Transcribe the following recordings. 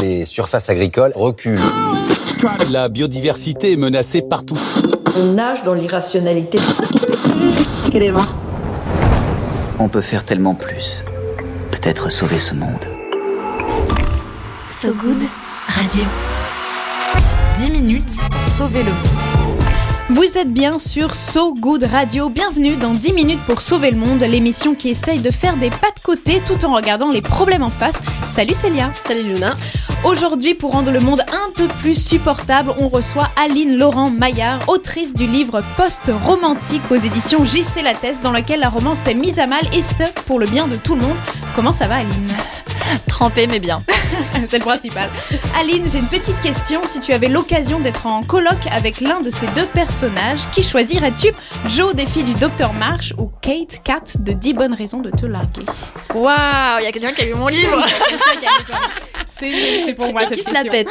Les surfaces agricoles reculent. La biodiversité est menacée partout. On nage dans l'irrationalité. On peut faire tellement plus. Peut-être sauver ce monde. So Good Radio. 10 minutes pour sauver le monde. Vous êtes bien sur So Good Radio. Bienvenue dans 10 minutes pour sauver le monde, l'émission qui essaye de faire des pas de côté tout en regardant les problèmes en face. Salut Célia. Salut Luna. Aujourd'hui, pour rendre le monde un peu plus supportable, on reçoit Aline Laurent Maillard, autrice du livre Post-romantique aux éditions JC Lattès, dans lequel la romance est mise à mal et ce, pour le bien de tout le monde. Comment ça va Aline? Trempé mais bien. C'est le principal. Aline, j'ai une petite question. Si tu avais l'occasion d'être en colloque avec l'un de ces deux personnages, qui choisirais-tu? Joe des filles du Docteur March ou Kate Cat de 10 bonnes raisons de te larguer? Waouh, il y a quelqu'un qui a lu mon livre C'est pour moi Qui cette se la question. pète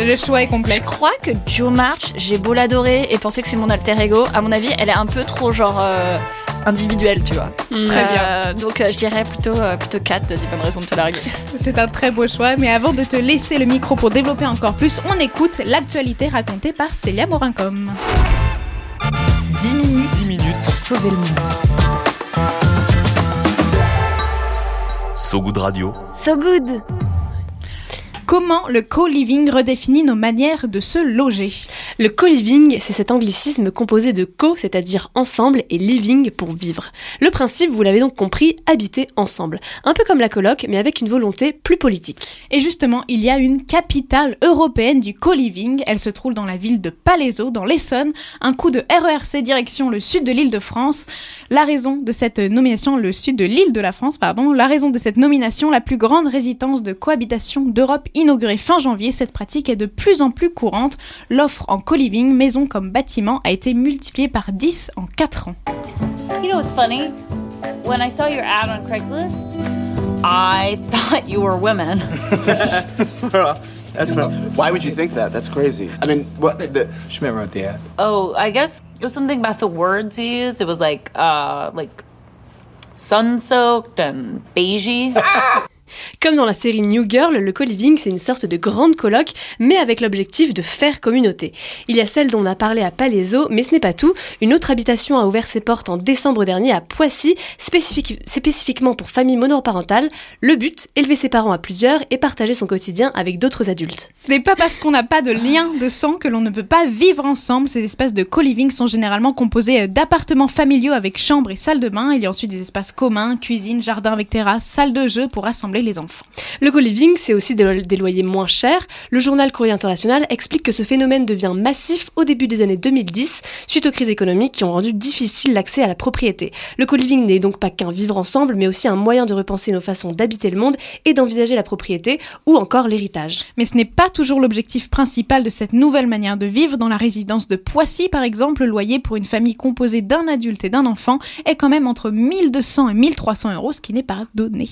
Le choix est complexe. Je crois que Joe March, j'ai beau l'adorer et penser que c'est mon alter ego, à mon avis, elle est un peu trop genre euh, individuelle, tu vois. Très Euh, donc euh, je dirais plutôt, euh, plutôt 4 de 10 bonnes raisons de te larguer. C'est un très beau choix, mais avant de te laisser le micro pour développer encore plus, on écoute l'actualité racontée par Célia Morincom. 10 minutes, 10 minutes pour sauver le monde. So Good Radio. So Good Comment le co-living redéfinit nos manières de se loger Le co-living, c'est cet anglicisme composé de co, c'est-à-dire ensemble, et living pour vivre. Le principe, vous l'avez donc compris, habiter ensemble. Un peu comme la coloc, mais avec une volonté plus politique. Et justement, il y a une capitale européenne du co-living. Elle se trouve dans la ville de Palaiseau, dans l'Essonne. Un coup de RERC direction le sud de l'île de France. La raison de cette nomination, le sud de l'île de la France, pardon, la raison de cette nomination, la plus grande résidence de cohabitation d'Europe inaugurée fin janvier. Cette pratique est de plus en plus courante. L'offre en co-living, maison comme bâtiment, a été multipliée par 10 en 4 ans. You know what's funny? When I saw your ad on Craigslist, I thought you were women. That's funny. Why would you think that? That's crazy. I mean, what the Schmidt wrote the ad. Oh, I guess it was something about the words you used. It was like, uh, like sun-soaked and beigey. Comme dans la série New Girl, le co-living, c'est une sorte de grande coloc, mais avec l'objectif de faire communauté. Il y a celle dont on a parlé à Palaiseau, mais ce n'est pas tout. Une autre habitation a ouvert ses portes en décembre dernier à Poissy, spécifique- spécifiquement pour familles monoparentales. Le but, élever ses parents à plusieurs et partager son quotidien avec d'autres adultes. Ce n'est pas parce qu'on n'a pas de lien de sang que l'on ne peut pas vivre ensemble. Ces espaces de co-living sont généralement composés euh, d'appartements familiaux avec chambre et salle de bain. Il y a ensuite des espaces communs, cuisine, jardin avec terrasse, salle de jeu pour rassembler les enfants. Le co-living, c'est aussi des, lo- des loyers moins chers. Le journal Courrier International explique que ce phénomène devient massif au début des années 2010, suite aux crises économiques qui ont rendu difficile l'accès à la propriété. Le co-living n'est donc pas qu'un vivre ensemble, mais aussi un moyen de repenser nos façons d'habiter le monde et d'envisager la propriété ou encore l'héritage. Mais ce n'est pas toujours l'objectif principal de cette nouvelle manière de vivre. Dans la résidence de Poissy, par exemple, le loyer pour une famille composée d'un adulte et d'un enfant est quand même entre 1200 et 1300 euros, ce qui n'est pas donné.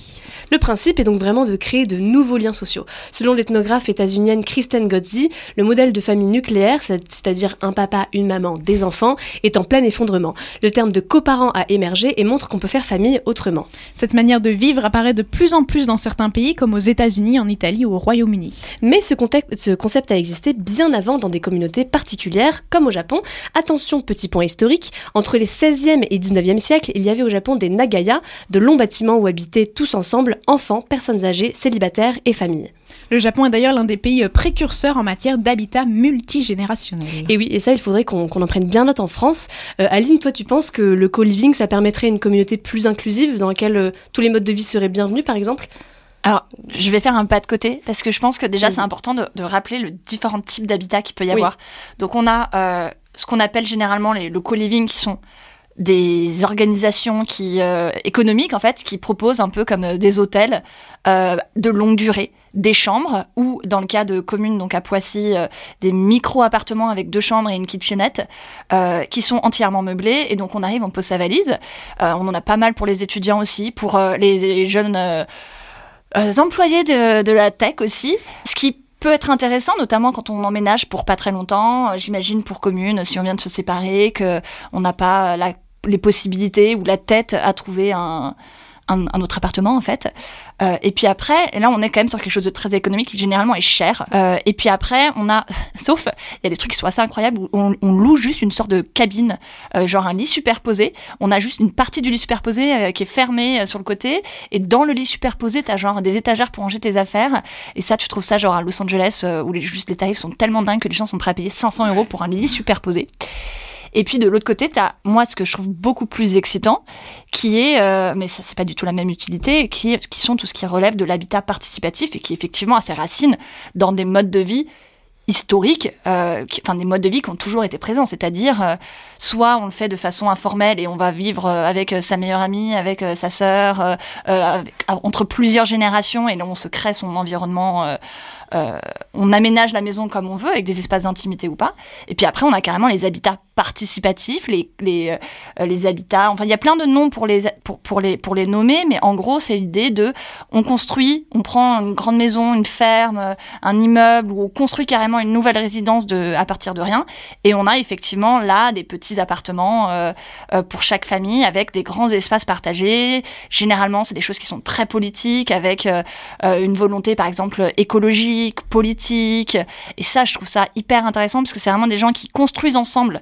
Le principe est donc vraiment de créer de nouveaux liens sociaux. Selon l'ethnographe états-unienne Kristen Gotzi, le modèle de famille nucléaire, c'est- c'est-à-dire un papa, une maman, des enfants, est en plein effondrement. Le terme de coparent a émergé et montre qu'on peut faire famille autrement. Cette manière de vivre apparaît de plus en plus dans certains pays, comme aux États-Unis, en Italie ou au Royaume-Uni. Mais ce, contexte- ce concept a existé bien avant dans des communautés particulières, comme au Japon. Attention, petit point historique, entre les 16e et 19e siècles, il y avait au Japon des nagaya, de longs bâtiments où habitaient tous ensemble enfants, personnes âgées, célibataires et familles. Le Japon est d'ailleurs l'un des pays euh, précurseurs en matière d'habitat multigénérationnel. Et oui, et ça, il faudrait qu'on en prenne bien note en France. Euh, Aline, toi, tu penses que le co-living, ça permettrait une communauté plus inclusive dans laquelle euh, tous les modes de vie seraient bienvenus, par exemple? Alors, je vais faire un pas de côté parce que je pense que déjà c'est important de, de rappeler le différents types d'habitat qu'il peut y Oui. avoir. Donc on a euh, ce qu'on appelle généralement les, le co-living qui sont des organisations qui euh, économiques en fait qui proposent un peu comme euh, des hôtels euh, de longue durée des chambres ou dans le cas de communes donc à Poissy euh, des micro appartements avec deux chambres et une kitchenette euh, qui sont entièrement meublés et donc on arrive on pose sa valise Euh, on en a pas mal pour les étudiants aussi pour les, les jeunes employés de, de la tech aussi ce qui peut être intéressant, notamment quand on emménage pour pas très longtemps. J'imagine pour commune, si on vient de se séparer, que on n'a pas la, les possibilités ou la tête à trouver un, un, un autre appartement en fait. Euh, et puis après, et là on est quand même sur quelque chose de très économique qui généralement est cher. Euh, et puis après, on a, sauf il y a des trucs qui sont assez incroyables où on, on loue juste une sorte de cabine, euh, genre un lit superposé. On a juste une partie du lit superposé euh, qui est fermée euh, sur le côté, et dans le lit superposé, t'as genre des étagères pour ranger tes affaires. Et ça, tu trouves ça genre à Los Angeles euh, où les, juste les tarifs sont tellement dingues que les gens sont prêts à payer 500 euros pour un lit superposé. Et puis de l'autre côté, t'as moi ce que je trouve beaucoup plus excitant, qui est, euh, mais ça c'est pas du tout la même utilité, qui, qui sont tout ce qui relève de l'habitat participatif et qui effectivement a ses racines dans des modes de vie historiques, euh, qui- enfin des modes de vie qui ont toujours été présents, c'est-à-dire euh, soit on le fait de façon informelle et on va vivre euh, avec euh, sa meilleure amie, avec euh, sa sœur, avec- entre plusieurs générations et on se crée son environnement. Euh, on aménage la maison comme on veut, avec des espaces d'intimité ou pas. Et puis après, on a carrément les habitats participatifs, les, les, euh, les habitats. Enfin, il y a plein de noms pour les, pour, pour les, pour les nommer, mais en gros, c'est l'idée de on construit, on prend une grande maison, une ferme, euh, un immeuble, ou on construit carrément une nouvelle résidence de, à partir de rien. Et on a effectivement là des petits appartements euh, euh, pour chaque famille avec des grands espaces partagés. Généralement, c'est des choses qui sont très politiques, avec euh, une volonté, par exemple, écologique, politique. Et ça, je trouve ça hyper intéressant parce que c'est vraiment des gens qui construisent ensemble,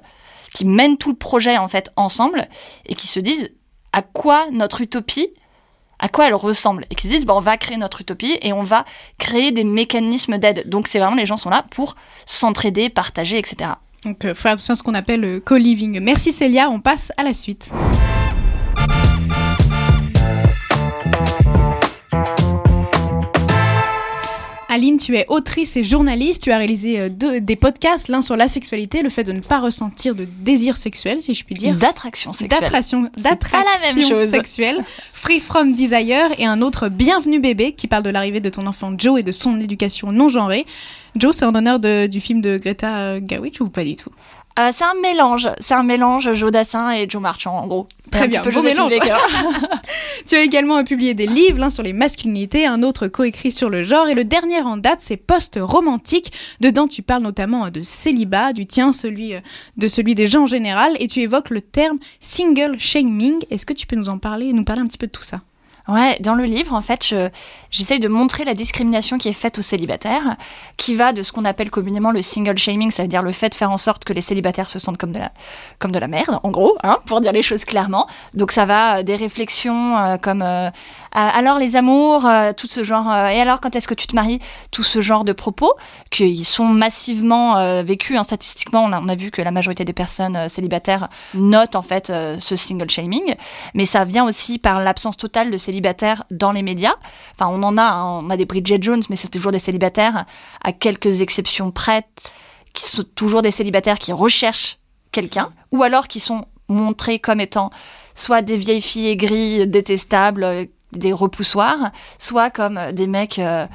qui mènent tout le projet en fait ensemble et qui se disent à quoi notre utopie à quoi elle ressemble? Et qui se disent bon, on va créer notre utopie et on va créer des mécanismes d'aide. Donc c'est vraiment les gens sont là pour s'entraider, partager, etc. Donc, euh, faire attention à ce qu'on appelle le co-living. Merci Célia, on passe à la suite. Aline, tu es autrice et journaliste. Tu as réalisé euh, deux- des podcasts, l'un sur la sexualité, le fait de ne pas ressentir de désir sexuel, si je puis dire. D'attraction sexuelle. D'attraction, C'est pas la même d'attraction chose. sexuelle. Free from Desire et un autre Bienvenue bébé qui parle de l'arrivée de ton enfant Joe et de son éducation non genrée. Joe, c'est en honneur de- du film de Greta euh, Gerwig ou pas du tout? Euh, c'est un mélange, c'est un mélange Joe Dassin et Joe Marchand en gros. Très bien, mélange. Tu as également publié des livres, l'un sur les masculinités, un autre coécrit sur le genre, et le dernier en date, c'est Post-romantique. Dedans, tu parles notamment euh, de célibat, du tien, celui euh, de celui des gens en général, et tu évoques le terme single shaming. Est-ce que tu peux nous en parler, nous parler un petit peu de tout ça? Ouais, dans le livre, en fait, je- j'essaye de montrer la discrimination qui est faite aux célibataires, qui va de ce qu'on appelle communément le single shaming, ça veut dire le fait de faire en sorte que les célibataires se sentent comme de la, comme de la merde, en gros, hein, pour dire les choses clairement. Donc ça va euh, des réflexions euh, comme euh, alors les amours, euh, tout ce genre, euh, et alors quand est-ce que tu te maries, tout ce genre de propos, qui sont massivement euh, vécus hein, statistiquement. On a, vu que la majorité des personnes euh, célibataires notent en fait euh, ce single shaming, mais ça vient aussi par l'absence totale de célibataires dans les médias. Enfin, on en a, hein, on a des Bridget Jones, mais c'est toujours des célibataires, à quelques exceptions près, qui sont toujours des célibataires qui recherchent quelqu'un, ou alors qui sont montrés comme étant soit des vieilles filles aigries, détestables, euh, des repoussoirs, soit comme euh, des mecs euh,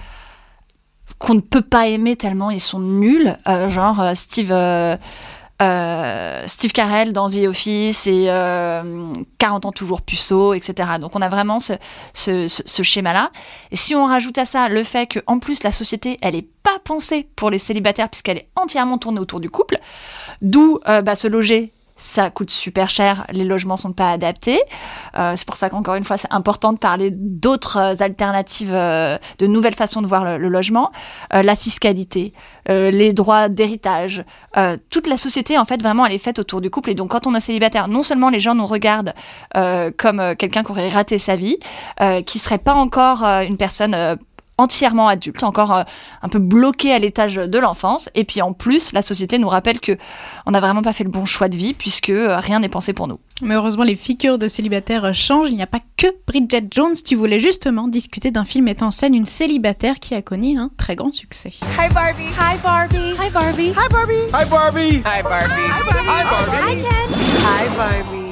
qu'on ne peut pas aimer tellement ils sont nuls, euh, genre Steve. Steve Carell dans The Office et euh, 40 ans toujours puceau, etc. Donc on a vraiment ce, schéma-là. Et si on rajoute à ça le fait que en plus la société, elle est pas pensée pour les célibataires puisqu'elle est entièrement tournée autour du couple, d'où bah, se loger. Ça coûte super cher, les logements sont pas adaptés. Euh, c'est pour ça qu'encore une fois, c'est important de parler d'autres euh, alternatives, euh, de nouvelles façons de voir le, le logement, Euh, la fiscalité, euh, les droits d'héritage. Euh, toute la société, en fait, vraiment, elle est faite autour du couple. Et donc, quand on est célibataire, non seulement les gens nous regardent comme quelqu'un qui aurait raté sa vie, qui serait pas encore une personne entièrement adulte, encore euh, un peu bloqué à l'étage de l'enfance. Et puis en plus, la société nous rappelle que on n'a vraiment pas fait le bon choix de vie puisque euh, rien n'est pensé pour nous. Mais heureusement, les figures de célibataires changent. Il n'y a pas que Bridget Jones. Tu voulais justement discuter d'un film mettant en scène une célibataire qui a connu un très grand succès. Hi Barbie. Hi Barbie. Hi Barbie. Hi Barbie. Hi Barbie. Hi Barbie. Hi Barbie. Hi Ken. Hi Barbie. Barbie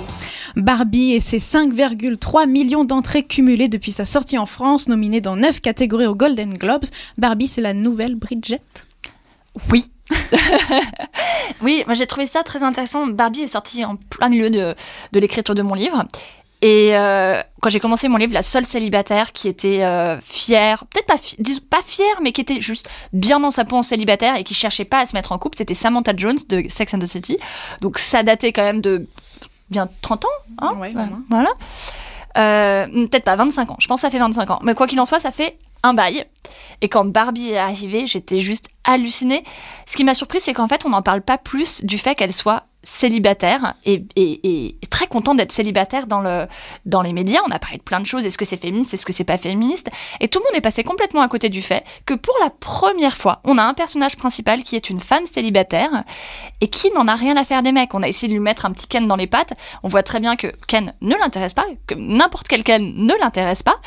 et ses 5,3 millions d'entrées cumulées depuis sa sortie en France, nominée dans 9 catégories aux Golden Globes. Barbie, c'est la nouvelle Bridget Oui. oui, moi j'ai trouvé ça très intéressant. Barbie est sortie en plein milieu de, l'écriture de mon livre. Et euh, quand j'ai commencé mon livre, la seule célibataire qui était euh, fière, peut-être pas, pas fière, mais qui était juste bien dans sa peau en célibataire et qui cherchait pas à se mettre en couple, c'était Samantha Jones de Sex and the City. Donc ça datait quand même de bien 30 ans. Hein Ouais, Voilà. vraiment. Voilà. Euh, Peut-être pas 25 ans. Je pense que ça fait 25 ans. Mais quoi qu'il en soit, ça fait un bail. Et quand Barbie est arrivée, j'étais juste hallucinée. Ce qui m'a surpris, c'est qu'en fait, on n'en parle pas plus du fait qu'elle soit célibataire et, très contente d'être célibataire dans, le, dans les médias. On a parlé de plein de choses. Est-ce que c'est féministe? Est-ce que c'est pas féministe? Et tout le monde est passé complètement à côté du fait que pour la première fois, on a un personnage principal qui est une femme célibataire et qui n'en a rien à faire des mecs. On a essayé de lui mettre un petit Ken dans les pattes. On voit très bien que Ken ne l'intéresse pas, que n'importe quel Ken ne l'intéresse pas.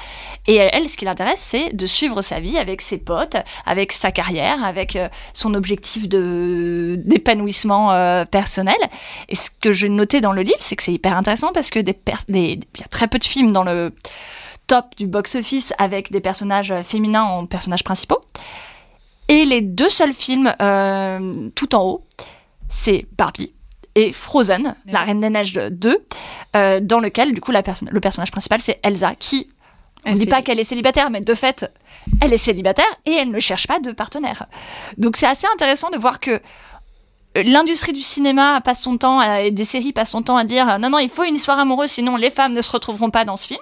Et elle, ce qui l'intéresse, c'est de suivre sa vie avec ses potes, avec sa carrière, avec euh, son objectif d'épanouissement euh, personnel. Et ce que je notais dans le livre, c'est que c'est hyper intéressant parce que des, y a très peu de films dans le top du box-office avec des personnages féminins en personnages principaux. Et les deux seuls films euh, tout en haut, c'est Barbie et Frozen, la Reine des Neiges 2, euh, dans lequel, du coup, la perso le personnage principal, c'est Elsa, qui, on ne dit pas qu'elle est célibataire, mais de fait, elle est célibataire et elle ne cherche pas de partenaire. Donc c'est assez intéressant de voir que l'industrie du cinéma passe son temps des séries passent son temps à dire non non il faut une histoire amoureuse sinon les femmes ne se retrouveront pas dans ce film.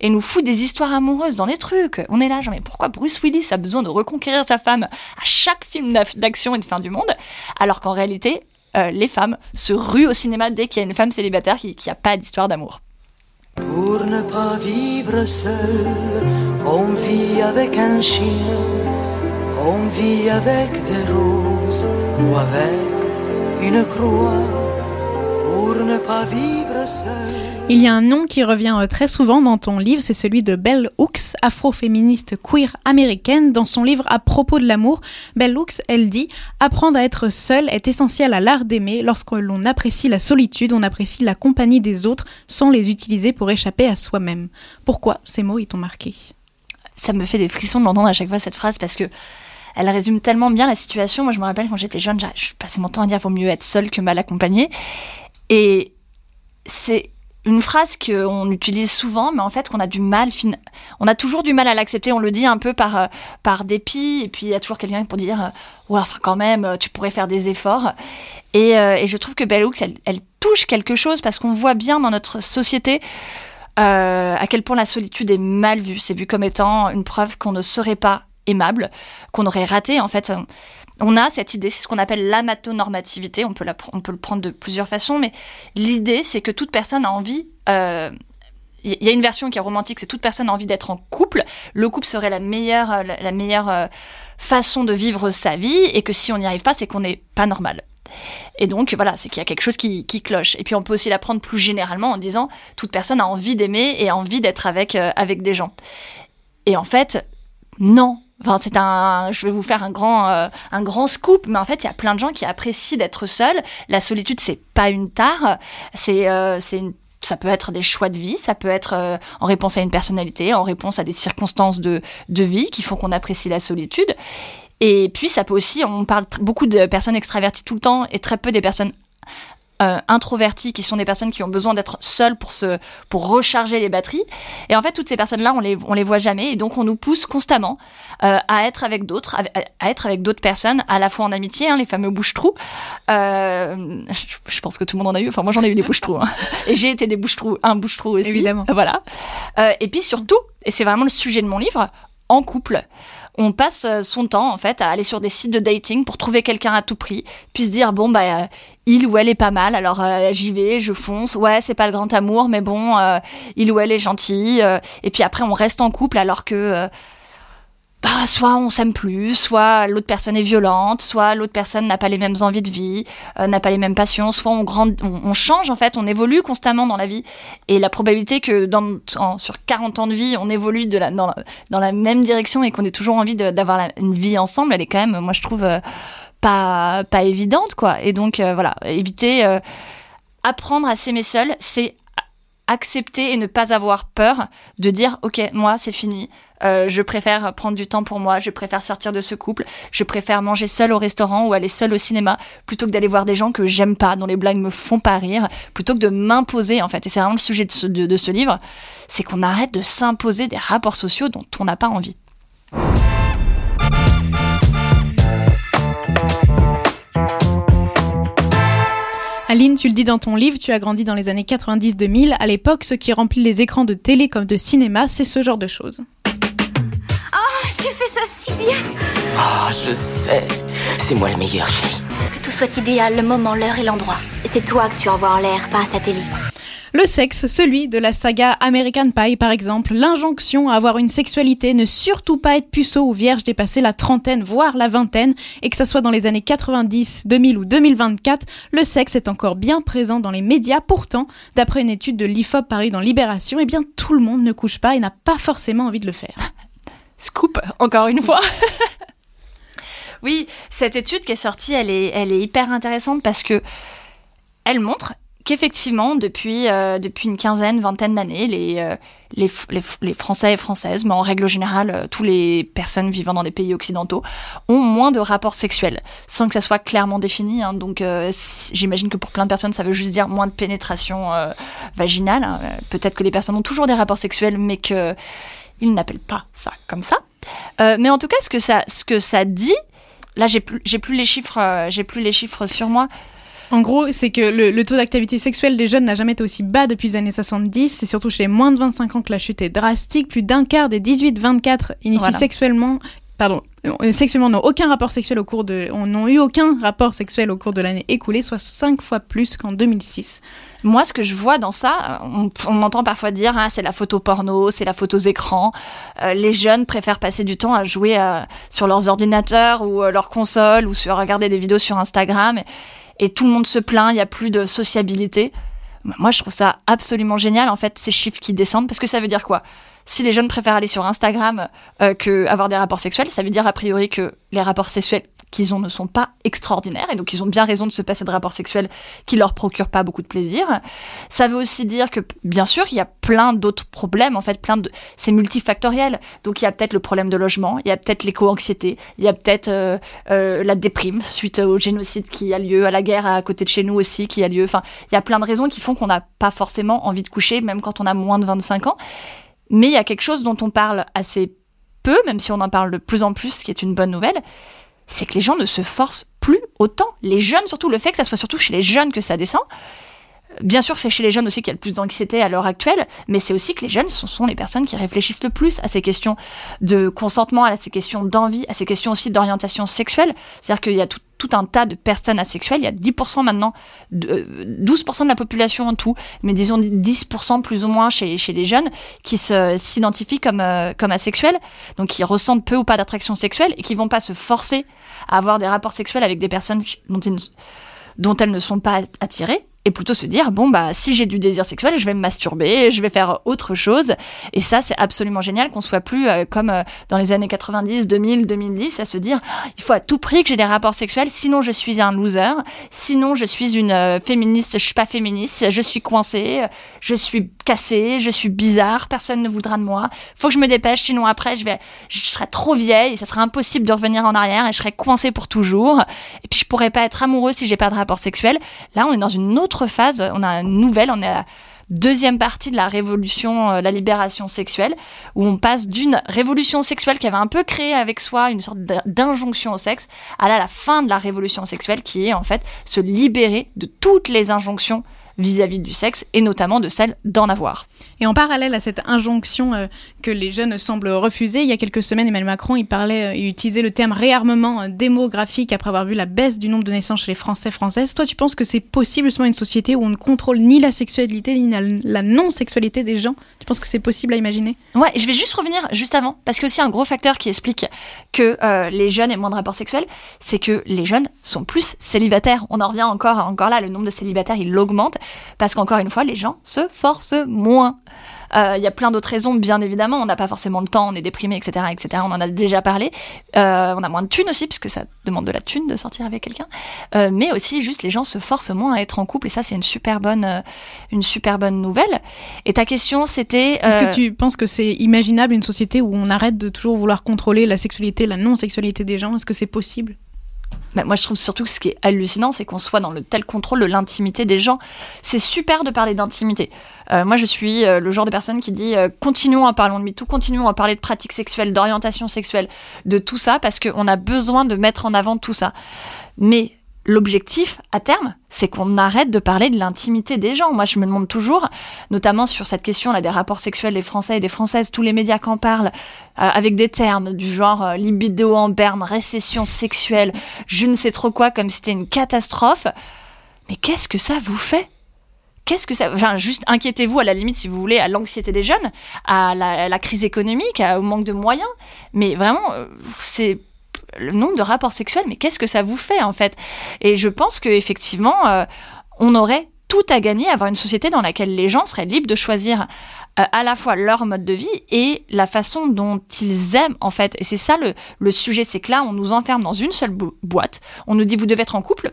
Et nous fout des histoires amoureuses dans les trucs. On est là genre mais pourquoi Bruce Willis a besoin de reconquérir sa femme à chaque film d'action et de fin du monde alors qu'en réalité euh, les femmes se ruent au cinéma dès qu'il y a une femme célibataire qui n'a pas d'histoire d'amour. Pour ne pas vivre on vit avec un chien on vit avec des roses avec une croix pour ne pas vivre seul. Il y a un nom qui revient euh, très souvent dans ton livre, c'est celui de Bell Hooks, afroféministe queer américaine. Dans son livre À propos de l'amour, Bell Hooks, elle dit Apprendre à être seule est essentiel à l'art d'aimer. Lorsque l'on apprécie la solitude, on apprécie la compagnie des autres sans les utiliser pour échapper à soi-même. Pourquoi ces mots y t'ont marqué? Ça me fait des frissons de l'entendre à chaque fois cette phrase parce que elle résume tellement bien la situation. Moi, je me rappelle quand j'étais jeune, je passais mon temps à dire vaut mieux être seule que mal accompagnée. Et c'est une phrase qu'on utilise souvent, mais en fait qu'on a du mal, on a toujours du mal à l'accepter. On le dit un peu par euh, par dépit, et puis il y a toujours quelqu'un pour dire euh, ouais, enfin quand même, euh, tu pourrais faire des efforts. Et, je trouve que Bell Hooks, elle, touche quelque chose parce qu'on voit bien dans notre société à quel point la solitude est mal vue. C'est vu comme étant une preuve qu'on ne serait pas aimable, qu'on aurait raté. En fait, on a cette idée, c'est ce qu'on appelle l'amatonormativité. On peut, la, on peut le prendre de plusieurs façons, mais l'idée, c'est que toute personne a envie. Euh, il y a une version qui est romantique, c'est toute personne a envie d'être en couple. Le couple serait la meilleure, euh, la, meilleure euh, façon de vivre sa vie, et que si on n'y arrive pas, c'est qu'on n'est pas normal. Et donc voilà, c'est qu'il y a quelque chose qui, qui, cloche. Et puis on peut aussi la prendre plus généralement en disant toute personne a envie d'aimer et a envie d'être avec avec des gens. Et en fait, non, Enfin, c'est un, je vais vous faire un grand, euh, un grand scoop, mais en fait, il y a plein de gens qui apprécient d'être seuls. La solitude, c'est pas une tare, c'est, euh, c'est ça peut être des choix de vie, ça peut être euh, en réponse à une personnalité, en réponse à des circonstances de, de vie qui font qu'on apprécie la solitude. Et puis ça peut aussi, on parle beaucoup de personnes extraverties tout le temps et très peu des personnes euh, introvertis, qui sont des personnes qui ont besoin d'être seules pour se, pour recharger les batteries. Et en fait, toutes ces personnes-là, on les, on les voit jamais, et donc on nous pousse constamment euh, à être avec d'autres, à, être avec d'autres personnes, à la fois en amitié, hein, les fameux bouche-trous. Euh, je, pense que tout le monde en a eu. Enfin, moi, j'en ai eu des bouche-trous, hein. et j'ai été des bouche-trous, un bouche-trou aussi. Évidemment. Voilà. Euh, et puis surtout, et c'est vraiment le sujet de mon livre, en couple on passe euh, son temps en fait à aller sur des sites de dating pour trouver quelqu'un à tout prix, puis se dire bon bah euh, il ou elle est pas mal, alors euh, j'y vais, je fonce. Ouais, c'est pas le grand amour, mais bon, il ou elle est gentil. et puis après on reste en couple alors que bah, soit on s'aime plus, soit l'autre personne est violente, soit l'autre personne n'a pas les mêmes envies de vie, euh, n'a pas les mêmes passions, soit on, grand, on, change en fait, on évolue constamment dans la vie. Et la probabilité que dans, sur 40 ans de vie, on évolue de la, dans, la, même direction et qu'on ait toujours envie d'avoir une vie ensemble, elle est quand même, moi je trouve, euh, pas, pas évidente quoi. Et donc euh, voilà, éviter, apprendre à s'aimer seul, c'est accepter et ne pas avoir peur de dire ok moi c'est fini euh, je préfère prendre du temps pour moi, je préfère sortir de ce couple, je préfère manger seul au restaurant ou aller seul au cinéma plutôt que d'aller voir des gens que j'aime pas, dont les blagues me font pas rire, plutôt que de m'imposer en fait. Et c'est vraiment le sujet de ce, de ce livre, c'est qu'on arrête de s'imposer des rapports sociaux dont on n'a pas envie. Aline, tu le dis dans ton livre, tu as grandi dans les années 90-2000. À l'époque, ce qui remplit les écrans de télé comme de cinéma, c'est ce genre de choses. Oh, tu fais ça si bien Ah, je sais. C'est moi le meilleur, chérie. Que tout soit idéal, le moment, l'heure et l'endroit. C'est toi que tu envoies en l'air, pas un satellite. Le sexe, celui de la saga American Pie par exemple, l'injonction à avoir une sexualité, ne surtout pas être puceau ou vierge dépassé la trentaine, voire la vingtaine, et que ça soit dans les années 90, 2000 ou 2024, le sexe est encore bien présent dans les médias. Pourtant, d'après une étude de l'IFOP parue dans Libération, eh bien tout le monde ne couche pas et n'a pas forcément envie de le faire. Scoop, encore une fois. oui, cette étude qui est sortie, elle est, elle est hyper intéressante parce que elle montre qu'effectivement, depuis, euh, depuis une quinzaine, vingtaine d'années, les, euh, les, les, les, Français et Françaises, mais en règle générale, euh, tous les personnes vivant dans des pays occidentaux, ont moins de rapports sexuels, sans que ça soit clairement défini. Hein. donc, j'imagine que pour plein de personnes, ça veut juste dire moins de pénétration vaginale. Hein. Peut-être que les personnes ont toujours des rapports sexuels, mais qu'ils n'appellent pas ça comme ça. mais en tout cas, ce que ça, ce que ça dit, là, j'ai plus, j'ai plus les chiffres, j'ai plus les chiffres sur moi. En gros, c'est que le, taux d'activité sexuelle des jeunes n'a jamais été aussi bas depuis les années 70. C'est surtout chez les moins de 25 ans que la chute est drastique. Plus d'un quart des 18-24 initient sexuellement pardon, euh, sexuellement n'ont aucun rapport sexuel au cours de, n'ont eu aucun rapport sexuel au cours de l'année écoulée, soit 5 fois plus qu'en 2006. Moi, ce que je vois dans ça, on, m'entend parfois dire, hein, c'est la photo porno, c'est la photo écran. Euh, les jeunes préfèrent passer du temps à jouer euh, sur leurs ordinateurs ou leurs consoles ou sur regarder des vidéos sur Instagram et tout le monde se plaint, il n'y a plus de sociabilité. Moi, je trouve ça absolument génial, en fait, ces chiffres qui descendent, parce que ça veut dire quoi? Si les jeunes préfèrent aller sur Instagram euh, que avoir des rapports sexuels, ça veut dire a priori que les rapports sexuels qu'ils ont ne sont pas extraordinaires et donc ils ont bien raison de se passer de rapports sexuels qui leur procurent pas beaucoup de plaisir. Ça veut aussi dire que bien sûr il y a plein d'autres problèmes en fait, plein de c'est multifactoriel. Donc il y a peut-être le problème de logement, il y a peut-être l'éco-anxiété, il y a peut-être euh, euh, la déprime suite au génocide qui a lieu, à la guerre à côté de chez nous aussi qui a lieu. Enfin, il y a plein de raisons qui font qu'on n'a pas forcément envie de coucher même quand on a moins de 25 ans. Mais il y a quelque chose dont on parle assez peu, même si on en parle de plus en plus, ce qui est une bonne nouvelle, c'est que les gens ne se forcent plus autant. Les jeunes, surtout, le fait que ça soit surtout chez les jeunes que ça descend. Bien sûr, c'est chez les jeunes aussi qu'il y a le plus d'anxiété à l'heure actuelle, mais c'est aussi que les jeunes sont les personnes qui réfléchissent le plus à ces questions de consentement, à ces questions d'envie, à ces questions aussi d'orientation sexuelle. C'est-à-dire qu'il y a tout, un tas de personnes asexuelles, il y a 10% maintenant, 12% de la population en tout, mais disons 10% plus ou moins chez, chez les jeunes qui s'identifient comme, euh, comme asexuels, donc qui ressentent peu ou pas d'attraction sexuelle et qui vont pas se forcer à avoir des rapports sexuels avec des personnes dont, dont elles ne sont pas attirées et plutôt se dire bon bah si j'ai du désir sexuel je vais me masturber je vais faire autre chose. Et ça c'est absolument génial qu'on soit plus euh, comme euh, dans les années 90 2000 2010 à se dire il faut à tout prix que j'ai des rapports sexuels sinon je suis un loser sinon je suis une euh, féministe je suis pas féministe je suis coincée je suis cassée je suis bizarre personne ne voudra de moi faut que je me dépêche sinon après je vais je serai trop vieille ça sera impossible de revenir en arrière et je serai coincée pour toujours. Et puis je pourrais pas être amoureuse si j'ai pas de rapport sexuel. Là on est dans une autre phase, on a une nouvelle, on est à la deuxième partie de la révolution, euh, la libération sexuelle, où on passe d'une révolution sexuelle qui avait un peu créé avec soi une sorte d'injonction au sexe, à la fin de la révolution sexuelle qui est en fait se libérer de toutes les injonctions vis-à-vis du sexe et notamment de celle d'en avoir. Et en parallèle à cette injonction euh, que les jeunes semblent refuser, il y a quelques semaines, Emmanuel Macron, il parlait, euh, il utilisait le terme réarmement euh, démographique après avoir vu la baisse du nombre de naissances chez les Français françaises. Toi, tu penses que c'est possible justement une société où on ne contrôle ni la sexualité ni la, non-sexualité des gens? Tu penses que c'est possible à imaginer? Ouais, je vais juste revenir juste avant parce que aussi un gros facteur qui explique que les jeunes aient moins de rapports sexuels, c'est que les jeunes sont plus célibataires. On en revient encore, encore là, le nombre de célibataires il augmente parce qu'encore une fois, les gens se forcent moins. Euh, il y a plein d'autres raisons, bien évidemment. On n'a pas forcément le temps, on est déprimé, etc., etc. On en a déjà parlé. Euh, on a moins de thunes aussi, puisque ça demande de la thune de sortir avec quelqu'un. Euh, mais aussi, juste, les gens se forcent moins à être en couple, et ça, c'est une super bonne, une super bonne nouvelle. Et ta question, c'était. Est-ce que tu penses que c'est imaginable une société où on arrête de toujours vouloir contrôler la sexualité, la non-sexualité des gens? Est-ce que c'est possible? Moi, je trouve surtout que ce qui est hallucinant, c'est qu'on soit dans le tel contrôle de l'intimité des gens. C'est super de parler d'intimité. Euh, moi, je suis euh, le genre de personne qui dit euh, continuons à parler de tout continuons à parler de pratiques sexuelles, d'orientation sexuelle, de tout ça, parce qu'on a besoin de mettre en avant tout ça. Mais l'objectif à terme, c'est qu'on arrête de parler de l'intimité des gens. Moi, je me demande toujours, notamment sur cette question là des rapports sexuels des Français et des Françaises, tous les médias qu'en parlent, euh, avec des termes du genre euh, libido en berne, récession sexuelle, je ne sais trop quoi, comme si c'était une catastrophe. Mais qu'est-ce que ça vous fait? Qu'est-ce que ça Enfin, juste inquiétez-vous à la limite si vous voulez à l'anxiété des jeunes, à la, crise économique, au manque de moyens. Mais vraiment, euh, c'est le nombre de rapports sexuels, mais qu'est-ce que ça vous fait en fait? Et je pense qu'effectivement, euh, on aurait tout à gagner à avoir une société dans laquelle les gens seraient libres de choisir euh, à la fois leur mode de vie et la façon dont ils aiment en fait. Et c'est ça le, le sujet, c'est que là, on nous enferme dans une seule bo- boîte, on nous dit vous devez être en couple.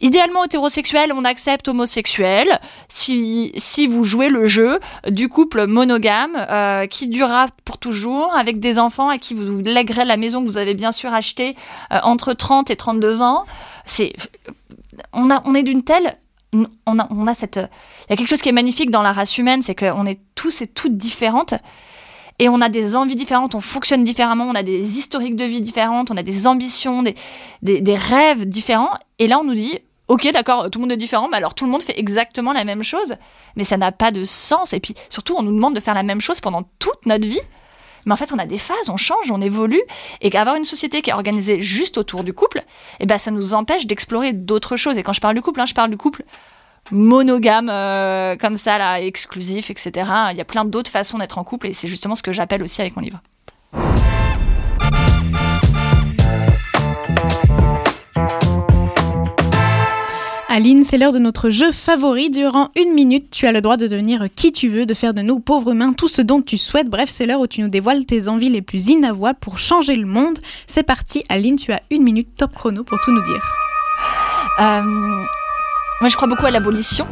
Idéalement hétérosexuel, on accepte homosexuel si, si vous jouez le jeu du couple monogame euh, qui durera pour toujours avec des enfants à qui vous, vous lèguerez la maison que vous avez bien sûr achetée euh, entre 30 et 32 ans. C'est on a on est d'une telle on a on a cette il y a quelque chose qui est magnifique dans la race humaine, c'est qu'on est tous et toutes différentes et on a des envies différentes, on fonctionne différemment, on a des historiques de vie différentes, on a des ambitions, des, des, rêves différents. Et là, on nous dit, ok, d'accord, tout le monde est différent, mais alors tout le monde fait exactement la même chose. Mais ça n'a pas de sens. Et puis surtout, on nous demande de faire la même chose pendant toute notre vie. Mais en fait, on a des phases, on change, on évolue, et qu'avoir une société qui est organisée juste autour du couple, eh ben, ça nous empêche d'explorer d'autres choses. Et quand je parle du couple, hein, je parle du couple monogame euh, comme ça là exclusif etc il y a plein d'autres façons d'être en couple et c'est justement ce que j'appelle aussi avec mon livre Aline, c'est l'heure de notre jeu favori. Durant une minute, tu as le droit de devenir qui tu veux, de faire de nous, pauvres humains, tout ce dont tu souhaites. Bref, c'est l'heure où tu nous dévoiles tes envies les plus inavouables pour changer le monde. C'est parti, Aline, tu as une minute top chrono pour tout nous dire. Euh, moi je crois beaucoup à l'abolition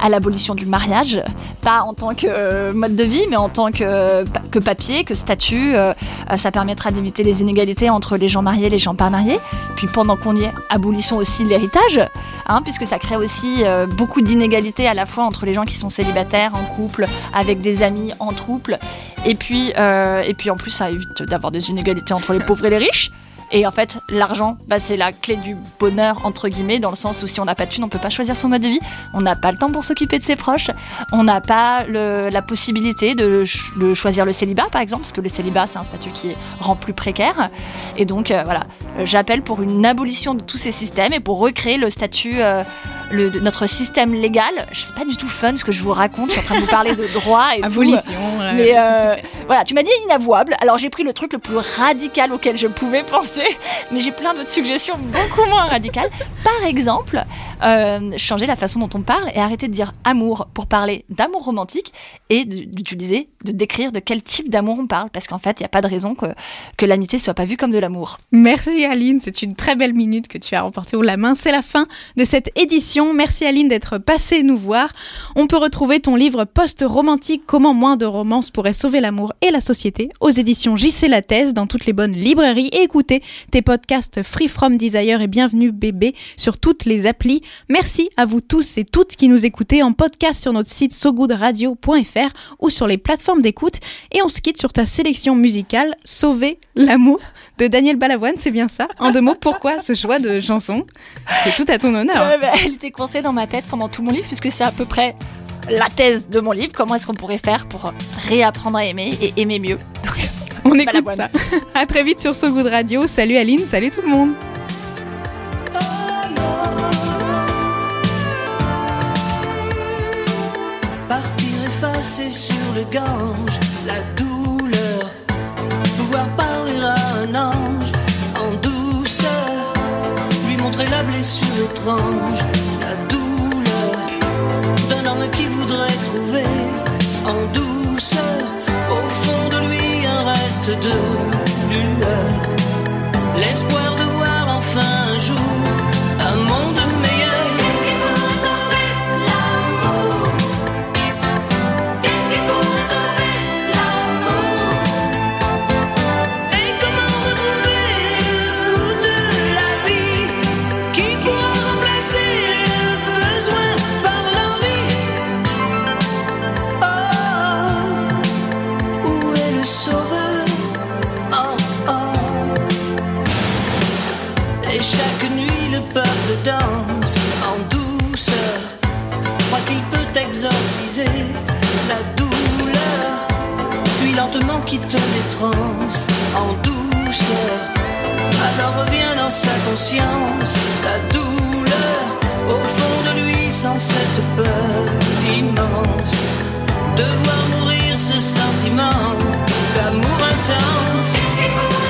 à l'abolition du mariage, pas en tant que euh, mode de vie, mais en tant que, papier, que statut. Euh, euh, ça permettra d'éviter les inégalités entre les gens mariés et les gens pas mariés. Puis pendant qu'on y est, abolissons aussi l'héritage, hein, puisque ça crée aussi beaucoup d'inégalités à la fois entre les gens qui sont célibataires, en couple, avec des amis, en couple. Et puis en plus, ça évite d'avoir des inégalités entre les pauvres et les riches. Et en fait, l'argent, bah, c'est la clé du bonheur, entre guillemets, dans le sens où si on n'a pas de thune, on peut pas choisir son mode de vie, on n'a pas le temps pour s'occuper de ses proches, on n'a pas la possibilité de, ch- de choisir le célibat, par exemple, parce que le célibat, c'est un statut qui rend plus précaire. Et donc, euh, voilà, j'appelle pour une abolition de tous ces systèmes et pour recréer le statut, euh, le, de notre système légal. Je sais pas du tout fun ce que je vous raconte, je suis en train de vous parler de droit et tout. Abolition, ouais, Mais euh, voilà, tu m'as dit inavouable. Alors j'ai pris le truc le plus radical auquel je pouvais penser, mais j'ai plein d'autres suggestions beaucoup moins radicales. Par exemple, euh, changer la façon dont on parle et arrêter de dire amour pour parler d'amour romantique et d'utiliser, de décrire de quel type d'amour on parle, parce qu'en fait, il n'y a pas de raison que, que l'amitié soit pas vue comme de l'amour. Merci Aline, c'est une très belle minute que tu as remportée haut la main. C'est la fin de cette édition. Merci Aline d'être passée nous voir. On peut retrouver ton livre post-romantique Comment moins de romance pourrait sauver l'amour et la société aux éditions JC La Thèse dans toutes les bonnes librairies et écoutez tes podcasts Free From Desire et Bienvenue Bébé sur toutes les applis. Merci à vous tous et toutes qui nous écoutez en podcast sur notre site sogoodradio.fr ou sur les plateformes d'écoute et on se quitte sur ta sélection musicale Sauver l'amour de Daniel Balavoine, c'est bien ça? En deux mots, pourquoi ce choix de chanson? C'est tout à ton honneur. Bah, coincée dans ma tête pendant tout mon livre, puisque c'est à peu près la thèse de mon livre. Comment est-ce qu'on pourrait faire pour réapprendre à aimer et aimer mieux Donc, On écoute ça. À très vite sur So Good Radio. Salut Aline, salut tout le monde. Partir effacer sur le gange la montrer la blessure étrange, la douleur d'un homme qui voudrait trouver en douceur au fond de lui un reste de lueur. L'espoir qu'il peut exorciser la douleur, puis lentement quitte les transes en douceur. Alors revient dans sa conscience la douleur au fond de lui sans cette peur immense de voir mourir ce sentiment d'amour intense.